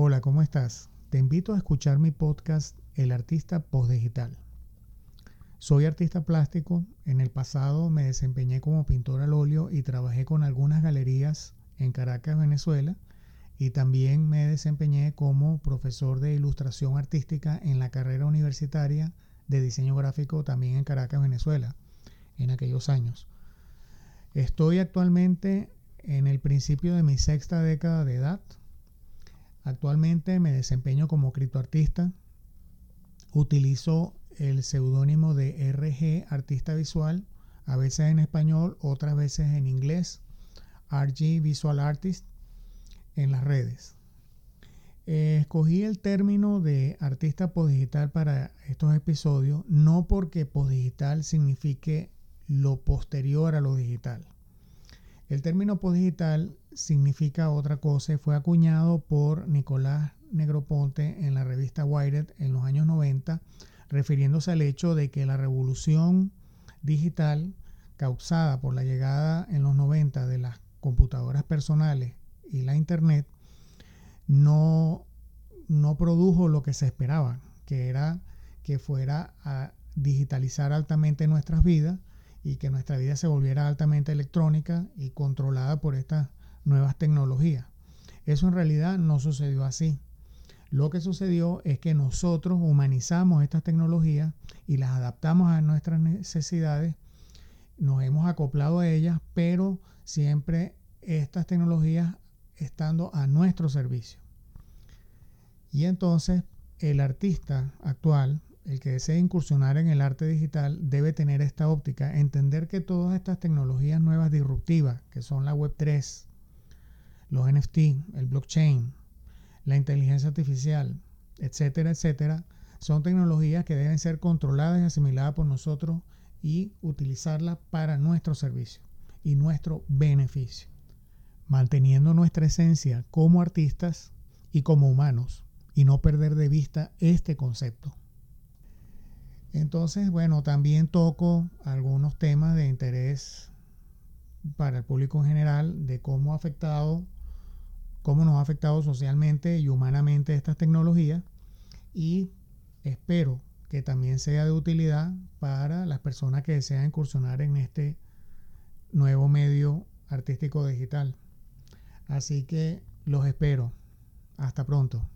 Hola, ¿cómo estás? Te invito a escuchar mi podcast El Artista Postdigital. Soy artista plástico. En el pasado me desempeñé como pintor al óleo y trabajé con algunas galerías en Caracas, Venezuela. Y también me desempeñé como profesor de ilustración artística en la carrera universitaria de diseño gráfico también en Caracas, Venezuela, en aquellos años. Estoy actualmente en el principio de mi sexta década de edad Actualmente me desempeño como criptoartista. Utilizo el seudónimo de RG Artista Visual, a veces en español, otras veces en inglés, RG Visual Artist, en las redes. escogí el término de artista postdigital para estos episodios, no porque postdigital signifique lo posterior a lo digital. El término postdigital significa otra cosa y fue acuñado por Nicolás Negroponte en la revista Wired en los años 90, refiriéndose al hecho de que la revolución digital causada por la llegada en los 90 de las computadoras personales y la internet no, no produjo lo que se esperaba, que era que fuera a digitalizar altamente nuestras vidas y que nuestra vida se volviera altamente electrónica y controlada por estas nuevas tecnologías. Eso en realidad no sucedió así. Lo que sucedió es que nosotros humanizamos estas tecnologías y las adaptamos a nuestras necesidades, nos hemos acoplado a ellas, pero siempre estas tecnologías estando a nuestro servicio. Y entonces el artista actual el que desee incursionar en el arte digital debe tener esta óptica, entender que todas estas tecnologías nuevas disruptivas, que son la Web3, los NFT, el blockchain, la inteligencia artificial, etcétera, etcétera, son tecnologías que deben ser controladas y asimiladas por nosotros y utilizarlas para nuestro servicio y nuestro beneficio, manteniendo nuestra esencia como artistas y como humanos y no perder de vista este concepto. Entonces, bueno, también toco algunos temas de interés para el público en general de cómo ha afectado, cómo nos ha afectado socialmente y humanamente estas tecnologías y espero que también sea de utilidad para las personas que desean incursionar en este nuevo medio artístico digital. Así que los espero. Hasta pronto.